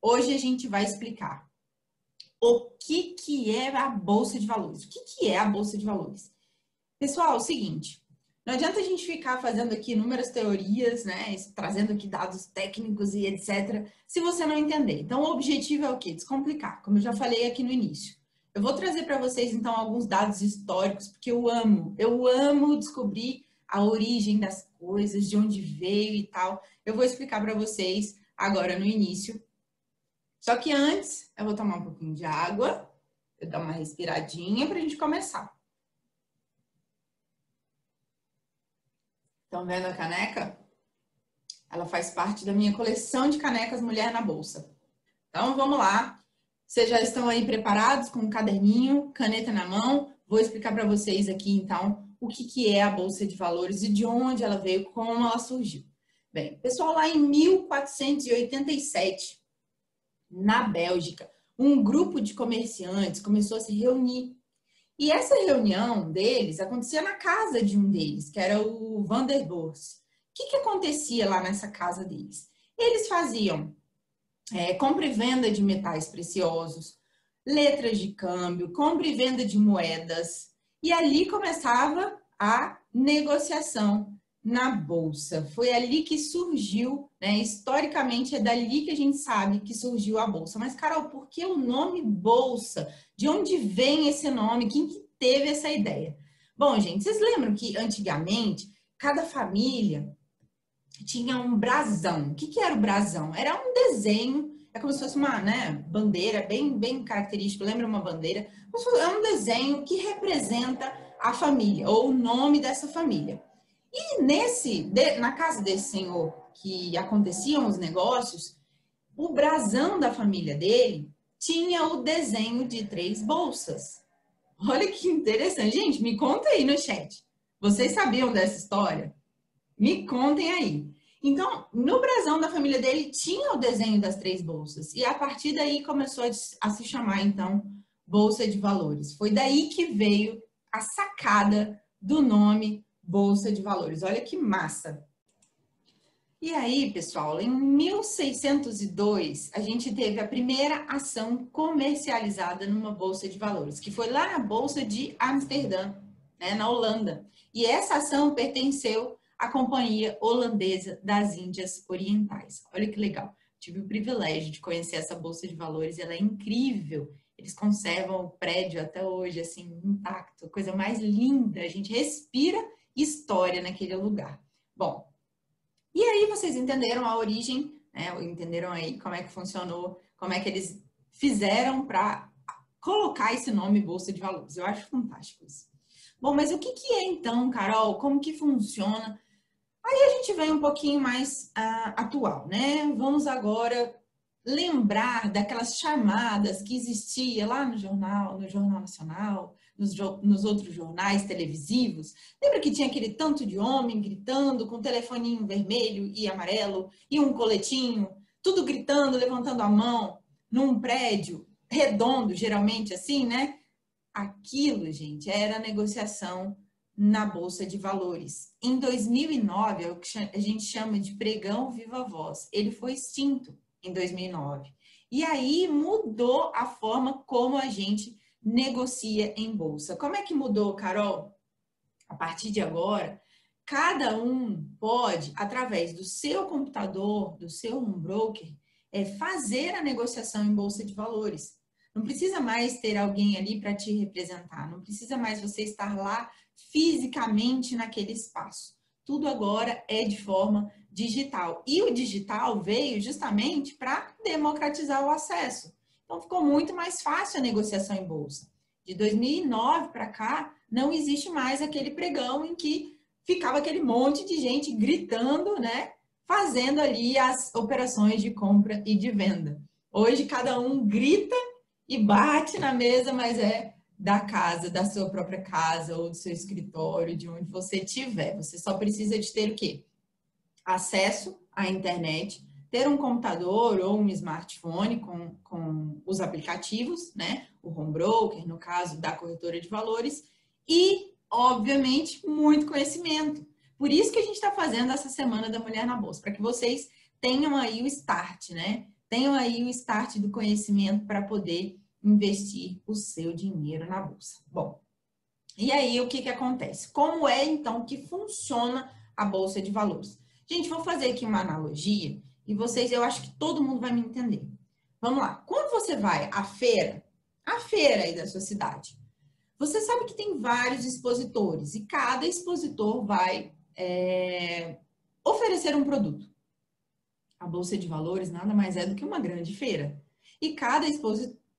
Hoje a gente vai explicar o que, que é a Bolsa de Valores. O que, que é a Bolsa de Valores? Pessoal, é o seguinte, não adianta a gente ficar fazendo aqui inúmeras teorias, né, trazendo aqui dados técnicos e etc, se você não entender. Então, o objetivo é o quê? Descomplicar, como eu já falei aqui no início. Eu vou trazer para vocês, então, alguns dados históricos, porque eu amo, eu amo descobrir a origem das coisas, de onde veio e tal. Eu vou explicar para vocês agora no início. Só que antes, eu vou tomar um pouquinho de água, eu dar uma respiradinha para a gente começar. Estão vendo a caneca? Ela faz parte da minha coleção de canecas Mulher na Bolsa. Então, vamos lá. Vocês já estão aí preparados com um caderninho, caneta na mão? Vou explicar para vocês aqui, então, o que, que é a Bolsa de Valores e de onde ela veio, como ela surgiu. Bem, pessoal, lá em 1487, na Bélgica, um grupo de comerciantes começou a se reunir. E essa reunião deles acontecia na casa de um deles, que era o Van der Bors. O que, que acontecia lá nessa casa deles? Eles faziam é, compra e venda de metais preciosos, letras de câmbio, compra e venda de moedas. E ali começava a negociação na bolsa. Foi ali que surgiu, né? Historicamente é dali que a gente sabe que surgiu a bolsa. Mas Carol, por que o nome bolsa? De onde vem esse nome? Quem que teve essa ideia? Bom, gente, vocês lembram que antigamente cada família tinha um brasão. O que, que era o brasão? Era um desenho, é como se fosse uma né, bandeira bem, bem característico, lembra uma bandeira? É um desenho que representa a família, ou o nome dessa família. E nesse, de, na casa desse senhor que aconteciam os negócios, o brasão da família dele tinha o desenho de três bolsas. Olha que interessante. Gente, me conta aí no chat. Vocês sabiam dessa história? Me contem aí. Então, no brasão da família dele tinha o desenho das três bolsas. E a partir daí começou a se chamar, então, Bolsa de Valores. Foi daí que veio a sacada do nome Bolsa de Valores. Olha que massa! E aí, pessoal, em 1602, a gente teve a primeira ação comercializada numa bolsa de valores, que foi lá na bolsa de Amsterdã, né, na Holanda. E essa ação pertenceu à Companhia Holandesa das Índias Orientais. Olha que legal. Tive o privilégio de conhecer essa bolsa de valores, ela é incrível. Eles conservam o prédio até hoje, assim, intacto, coisa mais linda. A gente respira história naquele lugar. Bom, e aí vocês entenderam a origem, né? Entenderam aí como é que funcionou, como é que eles fizeram para colocar esse nome Bolsa de Valores. Eu acho fantástico isso. Bom, mas o que, que é então, Carol? Como que funciona? Aí a gente vem um pouquinho mais uh, atual, né? Vamos agora lembrar daquelas chamadas que existia lá no jornal, no Jornal Nacional, nos, nos, outros jornais televisivos. Lembra que tinha aquele tanto de homem gritando com um telefoninho vermelho e amarelo e um coletinho, tudo gritando, levantando a mão num prédio redondo, geralmente assim, né? Aquilo, gente, era negociação na bolsa de valores. Em 2009, é o que a gente chama de pregão viva voz. Ele foi extinto em 2009. E aí mudou a forma como a gente negocia em bolsa. Como é que mudou, Carol? A partir de agora, cada um pode, através do seu computador, do seu home broker, é, fazer a negociação em bolsa de valores. Não precisa mais ter alguém ali para te representar, não precisa mais você estar lá fisicamente naquele espaço. Tudo agora é de forma digital. E o digital veio justamente para democratizar o acesso. Então ficou muito mais fácil a negociação em bolsa. De 2009 para cá, não existe mais aquele pregão em que ficava aquele monte de gente gritando, né? Fazendo ali as operações de compra e de venda. Hoje cada um grita e bate na mesa, mas é da casa, da sua própria casa ou do seu escritório, de onde você estiver. Você só precisa de ter o quê? Acesso à internet, ter um computador ou um smartphone com, com os aplicativos, né? O home broker, no caso da corretora de valores, e, obviamente, muito conhecimento. Por isso que a gente está fazendo essa semana da Mulher na Bolsa, para que vocês tenham aí o start, né? tenham aí o start do conhecimento para poder investir o seu dinheiro na bolsa. Bom, e aí o que, que acontece? Como é então que funciona a bolsa de valores? Gente, vou fazer aqui uma analogia e vocês, eu acho que todo mundo vai me entender. Vamos lá. Quando você vai à feira, a feira aí da sua cidade, você sabe que tem vários expositores e cada expositor vai é, oferecer um produto. A Bolsa de Valores nada mais é do que uma grande feira. E cada,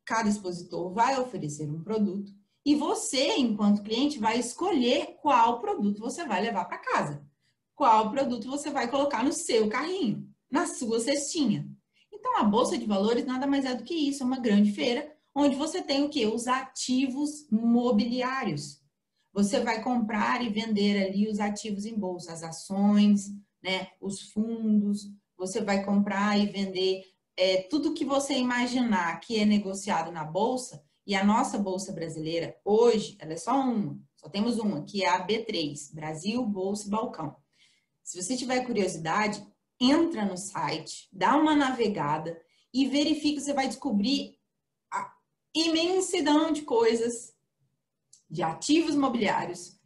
cada expositor vai oferecer um produto e você, enquanto cliente, vai escolher qual produto você vai levar para casa. Qual produto você vai colocar no seu carrinho, na sua cestinha. Então, a Bolsa de Valores nada mais é do que isso, é uma grande feira onde você tem o que? Os ativos mobiliários. Você vai comprar e vender ali os ativos em bolsa, as ações, né, os fundos, você vai comprar e vender é, tudo que você imaginar que é negociado na bolsa, e a nossa bolsa brasileira, hoje, ela é só uma, só temos uma, que é a B3, Brasil Bolsa e Balcão. Se você tiver curiosidade, entra no site, dá uma navegada e verifica, você vai descobrir a imensidão de coisas, de ativos imobiliários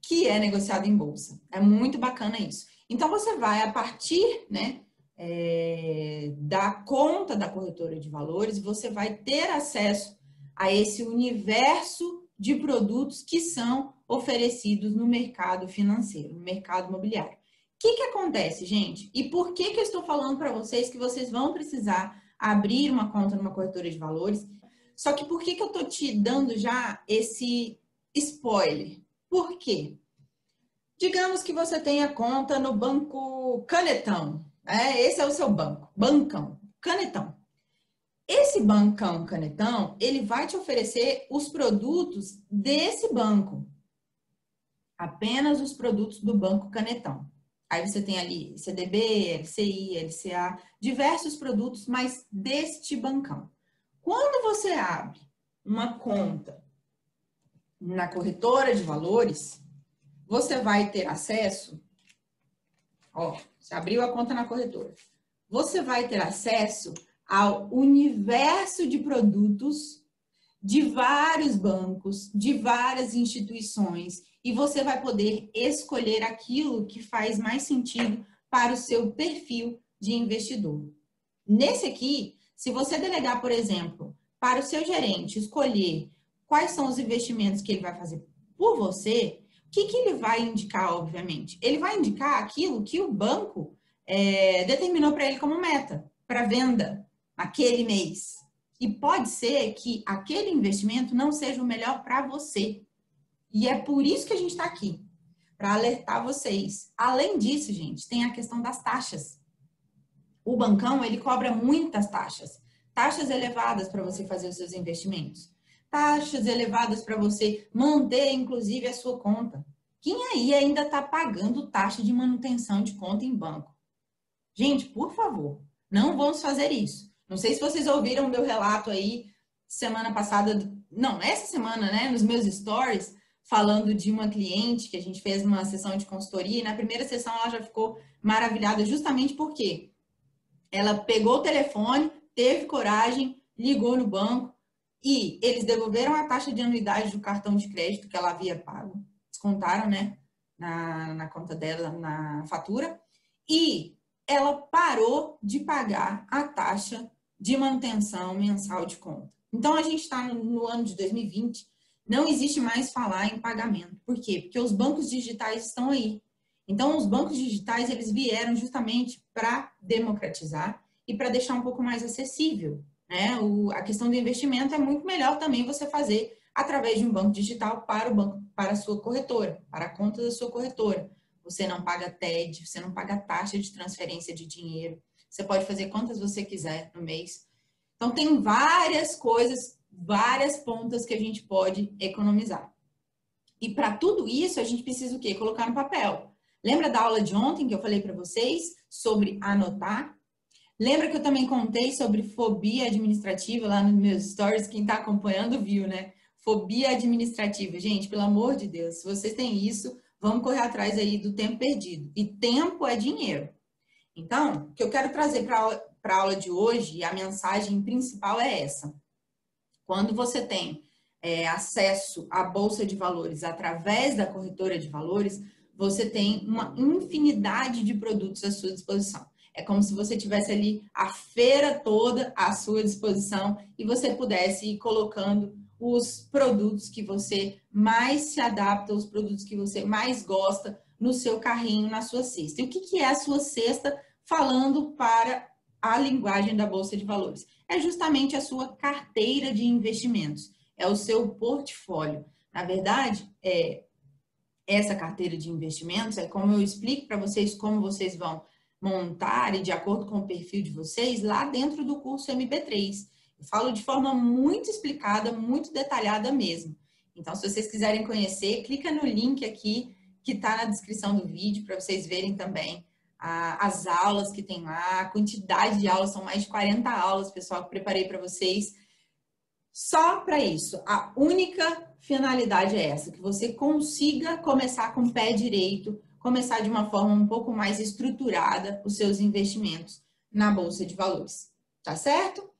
que é negociado em bolsa. É muito bacana isso. Então você vai a partir, né, é, da conta da corretora de valores, você vai ter acesso a esse universo de produtos que são oferecidos no mercado financeiro, no mercado imobiliário. O que, que acontece, gente? E por que, que eu estou falando para vocês que vocês vão precisar abrir uma conta numa corretora de valores? Só que por que, que eu estou te dando já esse spoiler? Por quê? Digamos que você tenha conta no banco Canetão. É, esse é o seu banco, bancão, Canetão. Esse bancão Canetão, ele vai te oferecer os produtos desse banco. Apenas os produtos do banco Canetão. Aí você tem ali CDB, LCI, LCA, diversos produtos, mas deste bancão. Quando você abre uma conta na corretora de valores, você vai ter acesso, ó, você abriu a conta na corretora, você vai ter acesso ao universo de produtos de vários bancos, de várias instituições, e você vai poder escolher aquilo que faz mais sentido para o seu perfil de investidor. Nesse aqui, se você delegar, por exemplo, para o seu gerente escolher quais são os investimentos que ele vai fazer por você, o que, que ele vai indicar, obviamente? Ele vai indicar aquilo que o banco é, determinou para ele como meta, para venda, aquele mês. E pode ser que aquele investimento não seja o melhor para você. E é por isso que a gente está aqui, para alertar vocês. Além disso, gente, tem a questão das taxas. O bancão, ele cobra muitas taxas. Taxas elevadas para você fazer os seus investimentos. Taxas elevadas para você manter, inclusive, a sua conta. Quem aí ainda está pagando taxa de manutenção de conta em banco? Gente, por favor, não vamos fazer isso. Não sei se vocês ouviram meu relato aí semana passada, não, essa semana, né, nos meus stories, falando de uma cliente que a gente fez uma sessão de consultoria e na primeira sessão ela já ficou maravilhada justamente porque ela pegou o telefone, teve coragem, ligou no banco e eles devolveram a taxa de anuidade do cartão de crédito que ela havia pago, descontaram, né, na, na conta dela, na fatura, e ela parou de pagar a taxa de manutenção mensal de conta. Então, a gente está no, no ano de 2020, não existe mais falar em pagamento. Por quê? Porque os bancos digitais estão aí. Então, os bancos digitais, eles vieram justamente para democratizar e para deixar um pouco mais acessível. Né? O, a questão do investimento é muito melhor também você fazer através de um banco digital para o banco, para a sua corretora, para a conta da sua corretora. Você não paga TED, você não paga taxa de transferência de dinheiro, você pode fazer quantas você quiser no mês. Então, tem várias coisas, várias pontas que a gente pode economizar. E para tudo isso, a gente precisa o quê? Colocar no papel. Lembra da aula de ontem que eu falei para vocês sobre anotar? Lembra que eu também contei sobre fobia administrativa lá nos meus stories? Quem está acompanhando viu, né? Fobia administrativa. Gente, pelo amor de Deus, se vocês têm isso, vamos correr atrás aí do tempo perdido. E tempo é dinheiro. Então, o que eu quero trazer para a aula de hoje, a mensagem principal é essa. Quando você tem é, acesso à Bolsa de Valores através da corretora de valores, você tem uma infinidade de produtos à sua disposição. É como se você tivesse ali a feira toda à sua disposição e você pudesse ir colocando os produtos que você mais se adapta, os produtos que você mais gosta no seu carrinho, na sua cesta. E o que, que é a sua cesta falando para a linguagem da Bolsa de Valores? É justamente a sua carteira de investimentos, é o seu portfólio. Na verdade, é, essa carteira de investimentos é como eu explico para vocês como vocês vão montar e de acordo com o perfil de vocês lá dentro do curso MP3. Eu falo de forma muito explicada, muito detalhada mesmo. Então, se vocês quiserem conhecer, clica no link aqui que está na descrição do vídeo para vocês verem também a, as aulas que tem lá, a quantidade de aulas, são mais de 40 aulas, pessoal, que preparei para vocês. Só para isso, a única finalidade é essa, que você consiga começar com o pé direito, começar de uma forma um pouco mais estruturada os seus investimentos na bolsa de valores. Tá certo?